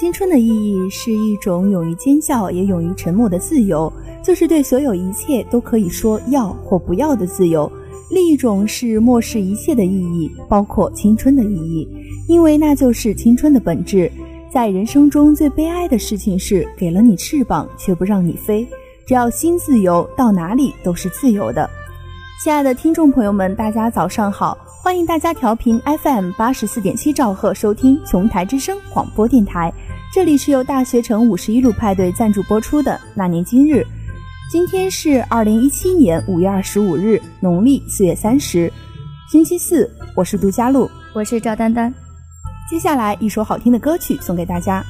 青春的意义是一种勇于尖叫也勇于沉默的自由，就是对所有一切都可以说要或不要的自由。另一种是漠视一切的意义，包括青春的意义，因为那就是青春的本质。在人生中最悲哀的事情是给了你翅膀却不让你飞。只要心自由，到哪里都是自由的。亲爱的听众朋友们，大家早上好，欢迎大家调频 FM 八十四点七兆赫收听琼台之声广播电台。这里是由大学城五十一路派对赞助播出的《那年今日》，今天是二零一七年五月二十五日，农历四月三十，星期四。我是杜佳璐，我是赵丹丹。接下来一首好听的歌曲送给大家。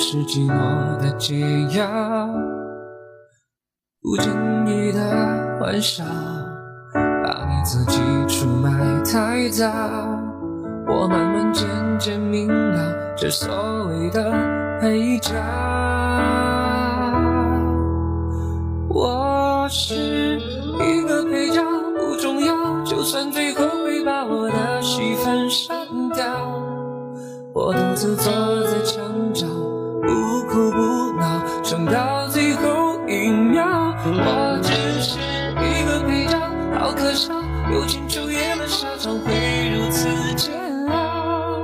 是寂寞的解药。不经意的玩笑，把你自己出卖太早。我慢慢渐渐明了，这所谓的配角。我是一个配角，不重要，就算最后会把我的戏份删掉。我独自坐在，不哭不闹，撑到最后一秒。我只是一个配角，好可笑，有情出演的下场会如此煎熬。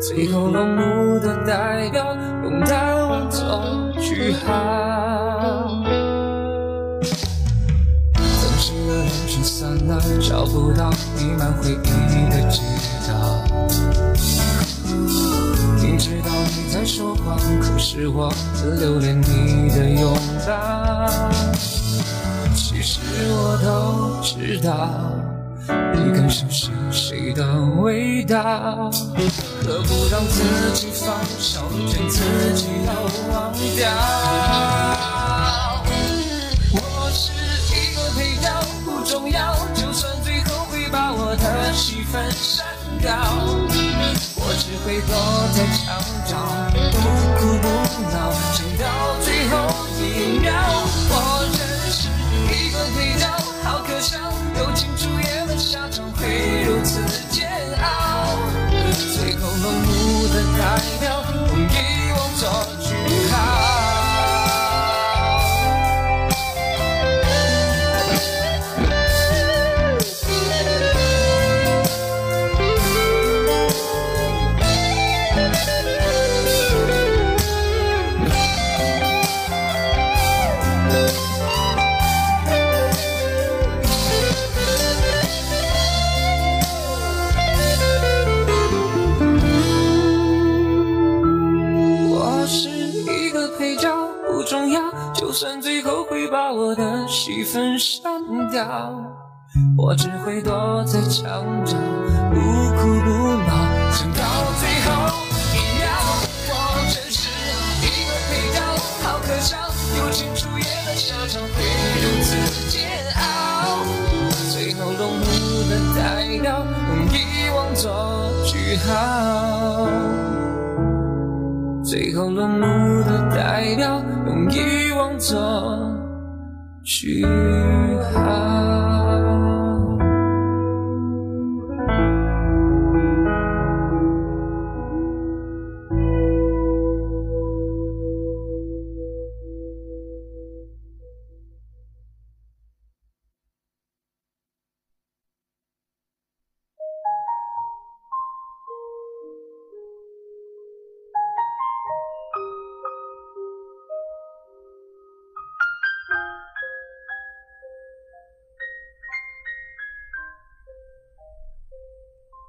最后落幕的代表，用淡忘做句号。人群散了，找不到弥漫回忆的街道。你知道你。说谎，可是我留恋你的拥抱。其实我都知道，你更熟悉谁的味道。何不让自己放手，将自己都忘掉？我是一个配角，不重要，就算最后会把我的戏份删掉，我只会躲在墙角，哭不闹，撑到最后一秒。我真是一个配角，好可笑，友情出演的下场会如此煎熬。最后落幕的代表，我遗忘做的戏份删掉，我只会躲在墙角，不哭不闹，撑到最后一秒。我真是一个配角，好可笑，友情出演的下场会如此煎熬。最后落幕的代表，用遗忘做句号。最后落幕的代表，用遗忘做。去。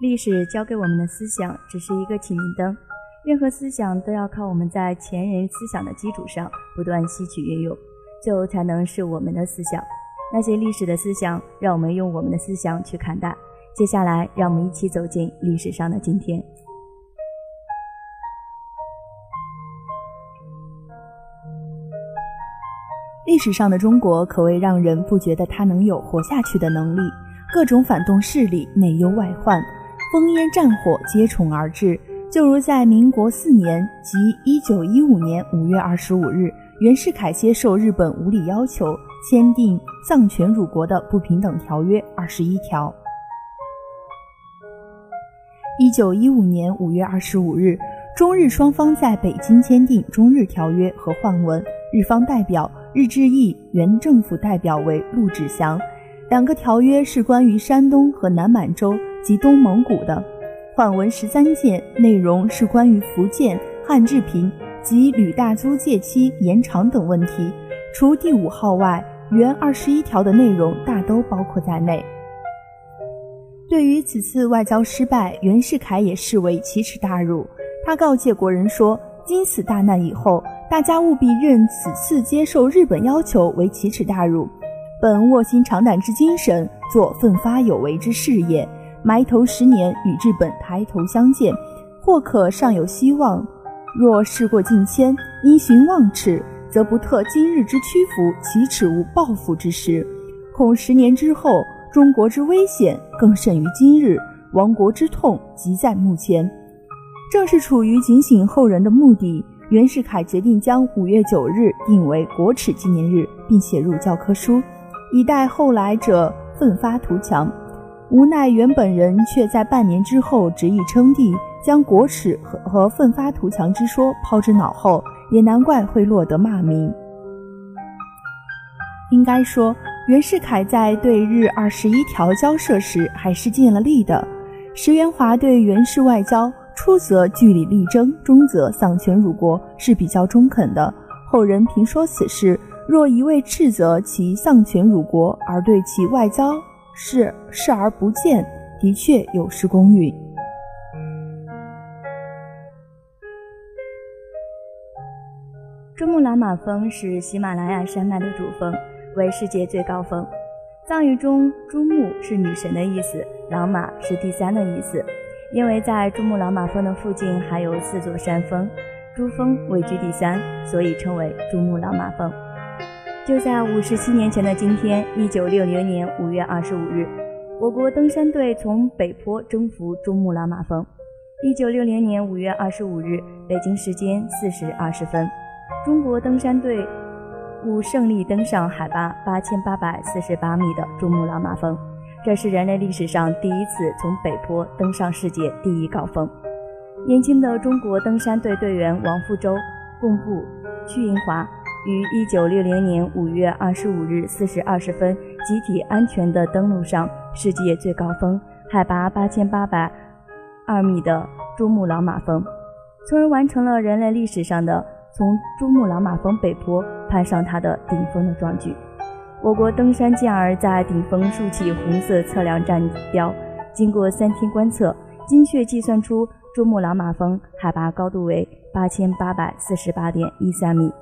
历史教给我们的思想只是一个启明灯，任何思想都要靠我们在前人思想的基础上不断吸取运用，最后才能是我们的思想。那些历史的思想，让我们用我们的思想去看待。接下来，让我们一起走进历史上的今天。历史上的中国可谓让人不觉得它能有活下去的能力，各种反动势力内忧外患。烽烟战火接踵而至，就如在民国四年即一九一五年五月二十五日，袁世凯接受日本无理要求，签订丧权辱国的不平等条约二十一条。一九一五年五月二十五日，中日双方在北京签订中日条约和换文，日方代表日志毅，原政府代表为陆志祥。两个条约是关于山东和南满洲。及东蒙古的缓文十三件，内容是关于福建汉治平及旅大租借期延长等问题。除第五号外，原二十一条的内容大都包括在内。对于此次外交失败，袁世凯也视为奇耻大辱。他告诫国人说：“经此大难以后，大家务必认此次接受日本要求为奇耻大辱。本卧薪尝胆之精神，做奋发有为之事业。”埋头十年，与日本抬头相见，或可尚有希望；若事过境迁，因循忘耻，则不特今日之屈服，其耻无报复之时？恐十年之后，中国之危险更甚于今日，亡国之痛即在目前。正是处于警醒后人的目的，袁世凯决定将五月九日定为国耻纪念日，并写入教科书，以待后来者奋发图强。无奈原本人却在半年之后执意称帝，将国耻和和奋发图强之说抛之脑后，也难怪会落得骂名。应该说，袁世凯在对日二十一条交涉时还是尽了力的。石元华对袁氏外交，初则据理力争，中则丧权辱国，是比较中肯的。后人评说此事，若一味斥责其丧权辱国，而对其外交，是视而不见，的确有失公允。珠穆朗玛峰是喜马拉雅山脉的主峰，为世界最高峰。藏语中“珠穆”是女神的意思，“朗玛”是第三的意思。因为在珠穆朗玛峰的附近还有四座山峰，珠峰位居第三，所以称为珠穆朗玛峰。就在五十七年前的今天，一九六零年五月二十五日，我国登山队从北坡征服珠穆朗玛峰。一九六零年五月二十五日，北京时间四时二十分，中国登山队五胜利登上海拔八千八百四十八米的珠穆朗玛峰，这是人类历史上第一次从北坡登上世界第一高峰。年轻的中国登山队队员王富洲、贡布、屈银华。于一九六零年五月二十五日四时二十分，集体安全地登陆上世界最高峰，海拔八千八百二米的珠穆朗玛峰，从而完成了人类历史上的从珠穆朗玛峰北坡攀上它的顶峰的壮举。我国登山健儿在顶峰竖起红色测量站标，经过三天观测，精确计算出珠穆朗玛峰海拔高度为八千八百四十八点一三米。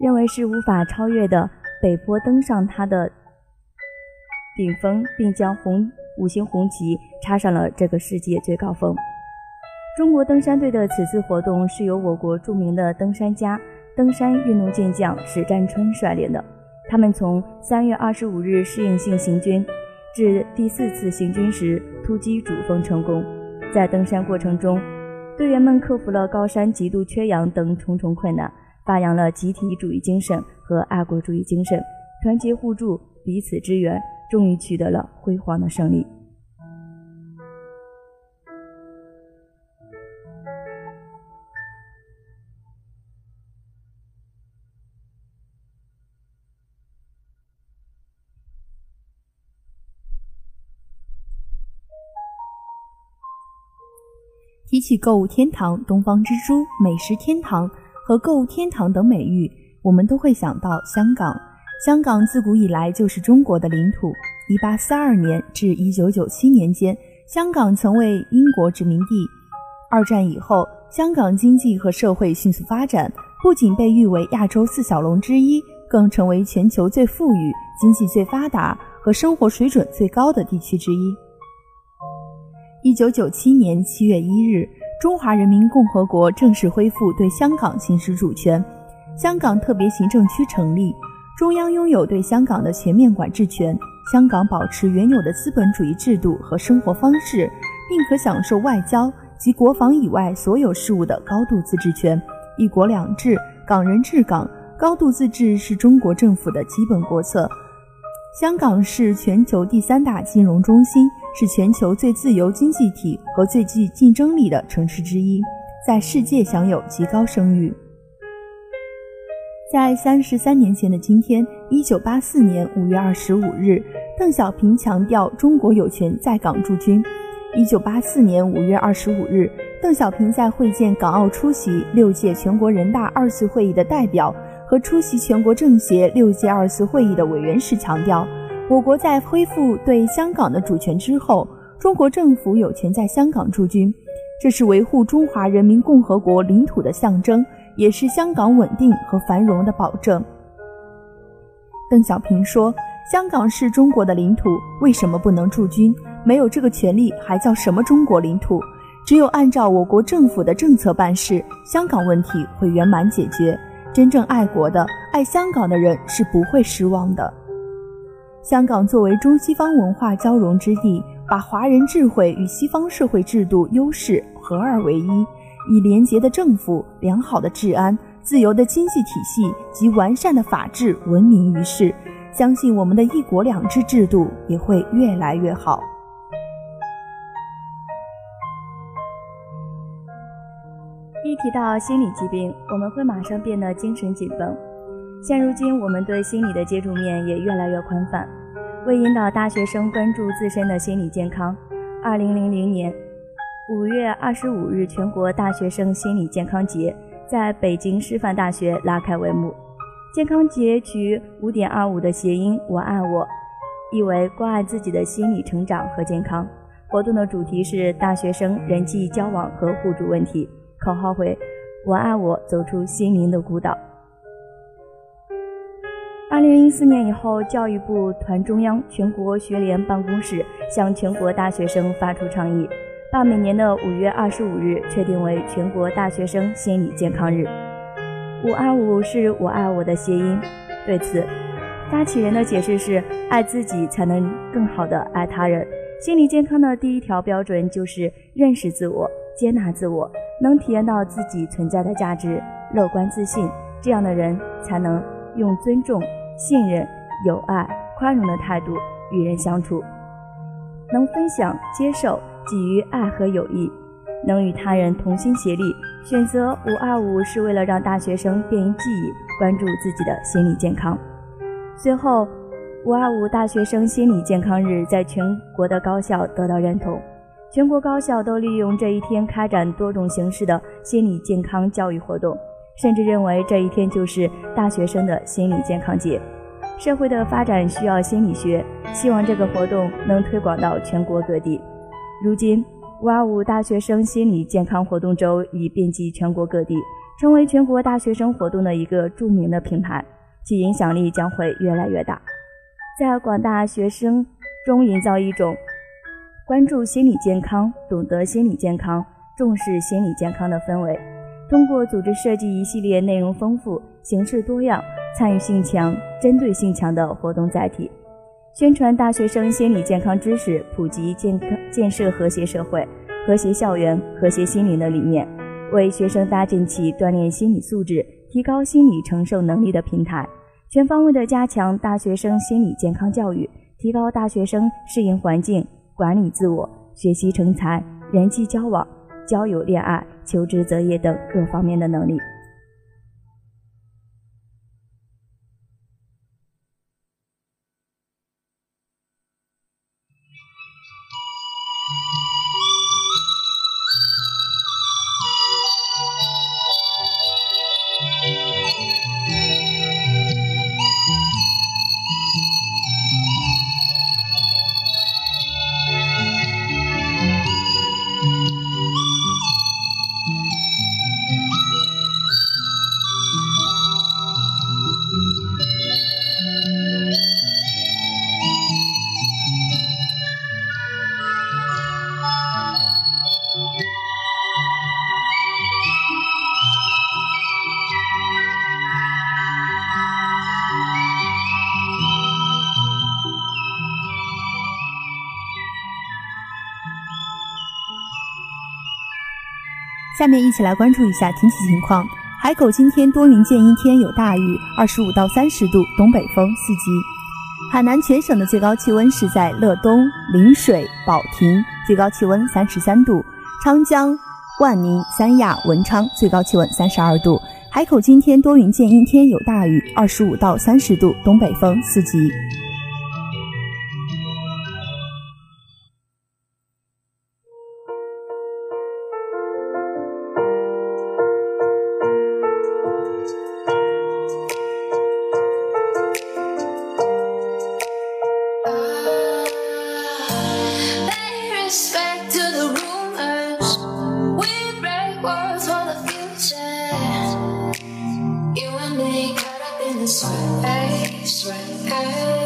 认为是无法超越的北坡，登上它的顶峰，并将红五星红旗插上了这个世界最高峰。中国登山队的此次活动是由我国著名的登山家、登山运动健将史占春率领的。他们从三月二十五日适应性行军，至第四次行军时突击主峰成功。在登山过程中，队员们克服了高山极度缺氧等重重困难。发扬了集体主义精神和爱国主义精神，团结互助，彼此支援，终于取得了辉煌的胜利。提起购物天堂、东方之珠、美食天堂。和购物天堂等美誉，我们都会想到香港。香港自古以来就是中国的领土，（1842 年至1997年间），香港曾为英国殖民地。二战以后，香港经济和社会迅速发展，不仅被誉为亚洲四小龙之一，更成为全球最富裕、经济最发达和生活水准最高的地区之一。1997年7月1日，中华人民共和国正式恢复对香港行使主权，香港特别行政区成立，中央拥有对香港的全面管制权，香港保持原有的资本主义制度和生活方式，并可享受外交。及国防以外所有事务的高度自治权，一国两制，港人治港，高度自治是中国政府的基本国策。香港是全球第三大金融中心，是全球最自由经济体和最具竞争力的城市之一，在世界享有极高声誉。在三十三年前的今天，一九八四年五月二十五日，邓小平强调中国有权在港驻军。一九八四年五月二十五日，邓小平在会见港澳出席六届全国人大二次会议的代表和出席全国政协六届二次会议的委员时强调，我国在恢复对香港的主权之后，中国政府有权在香港驻军，这是维护中华人民共和国领土的象征，也是香港稳定和繁荣的保证。邓小平说：“香港是中国的领土，为什么不能驻军？”没有这个权利，还叫什么中国领土？只有按照我国政府的政策办事，香港问题会圆满解决。真正爱国的、爱香港的人是不会失望的。香港作为中西方文化交融之地，把华人智慧与西方社会制度优势合二为一，以廉洁的政府、良好的治安、自由的经济体系及完善的法治闻名于世。相信我们的一国两制制度也会越来越好。一提到心理疾病，我们会马上变得精神紧绷。现如今，我们对心理的接触面也越来越宽泛。为引导大学生关注自身的心理健康，二零零零年五月二十五日，全国大学生心理健康节在北京师范大学拉开帷幕。健康节取五点二五的谐音“我爱我”，意为关爱自己的心理成长和健康。活动的主题是大学生人际交往和互助问题。口号为“我爱我，走出心灵的孤岛”。二零零四年以后，教育部团中央全国学联办公室向全国大学生发出倡议，把每年的五月二十五日确定为全国大学生心理健康日。“五二五”是我爱我的谐音。对此，发起人的解释是：爱自己才能更好的爱他人。心理健康的第一条标准就是认识自我、接纳自我。能体验到自己存在的价值，乐观自信，这样的人才能用尊重、信任、友爱、宽容的态度与人相处，能分享、接受、给予爱和友谊，能与他人同心协力。选择五二五是为了让大学生便于记忆，关注自己的心理健康。随后，五二五大学生心理健康日在全国的高校得到认同。全国高校都利用这一天开展多种形式的心理健康教育活动，甚至认为这一天就是大学生的心理健康节。社会的发展需要心理学，希望这个活动能推广到全国各地。如今，五二五大学生心理健康活动周已遍及全国各地，成为全国大学生活动的一个著名的品牌，其影响力将会越来越大，在广大学生中营造一种。关注心理健康，懂得心理健康，重视心理健康的氛围。通过组织设计一系列内容丰富、形式多样、参与性强、针对性强的活动载体，宣传大学生心理健康知识，普及健康建设和谐社会、和谐校园、和谐心灵的理念，为学生搭建起锻炼心理素质、提高心理承受能力的平台。全方位的加强大学生心理健康教育，提高大学生适应环境。管理自我、学习成才、人际交往、交友恋爱、求职择业等各方面的能力。下面一起来关注一下天气情况。海口今天多云见阴天，有大雨，二十五到三十度，东北风四级。海南全省的最高气温是在乐东、陵水、保亭，最高气温三十三度；昌江、万宁、三亚、文昌，最高气温三十二度。海口今天多云见阴天，有大雨，二十五到三十度，东北风四级。respect to the rumors. We break words for the future. You and me caught up in this race, race.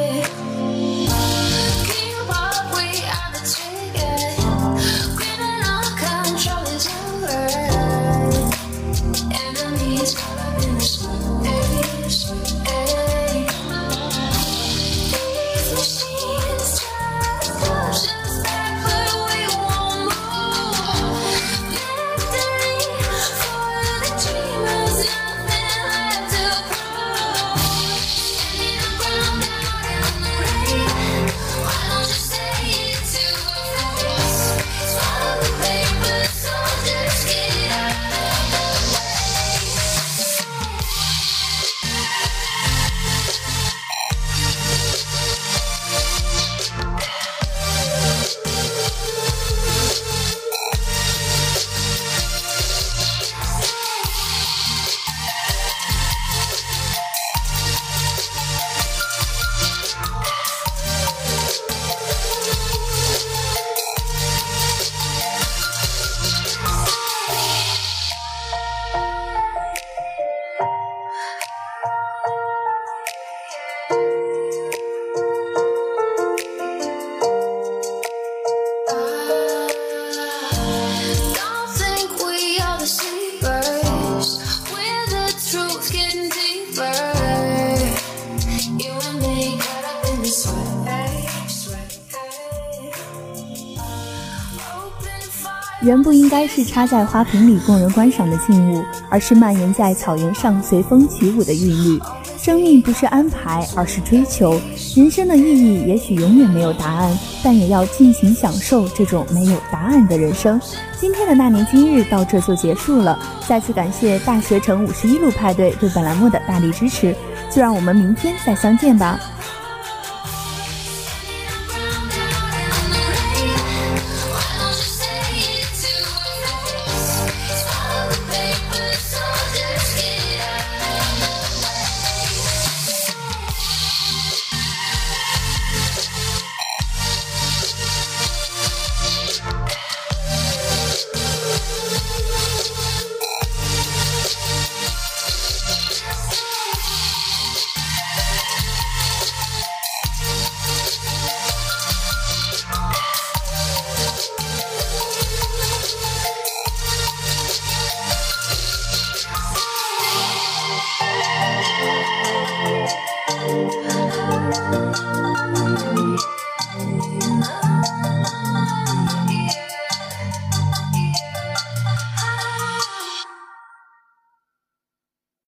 不应该是插在花瓶里供人观赏的静物，而是蔓延在草原上随风起舞的韵律。生命不是安排，而是追求。人生的意义也许永远没有答案，但也要尽情享受这种没有答案的人生。今天的那年今日到这就结束了，再次感谢大学城五十一路派对对本栏目的大力支持，就让我们明天再相见吧。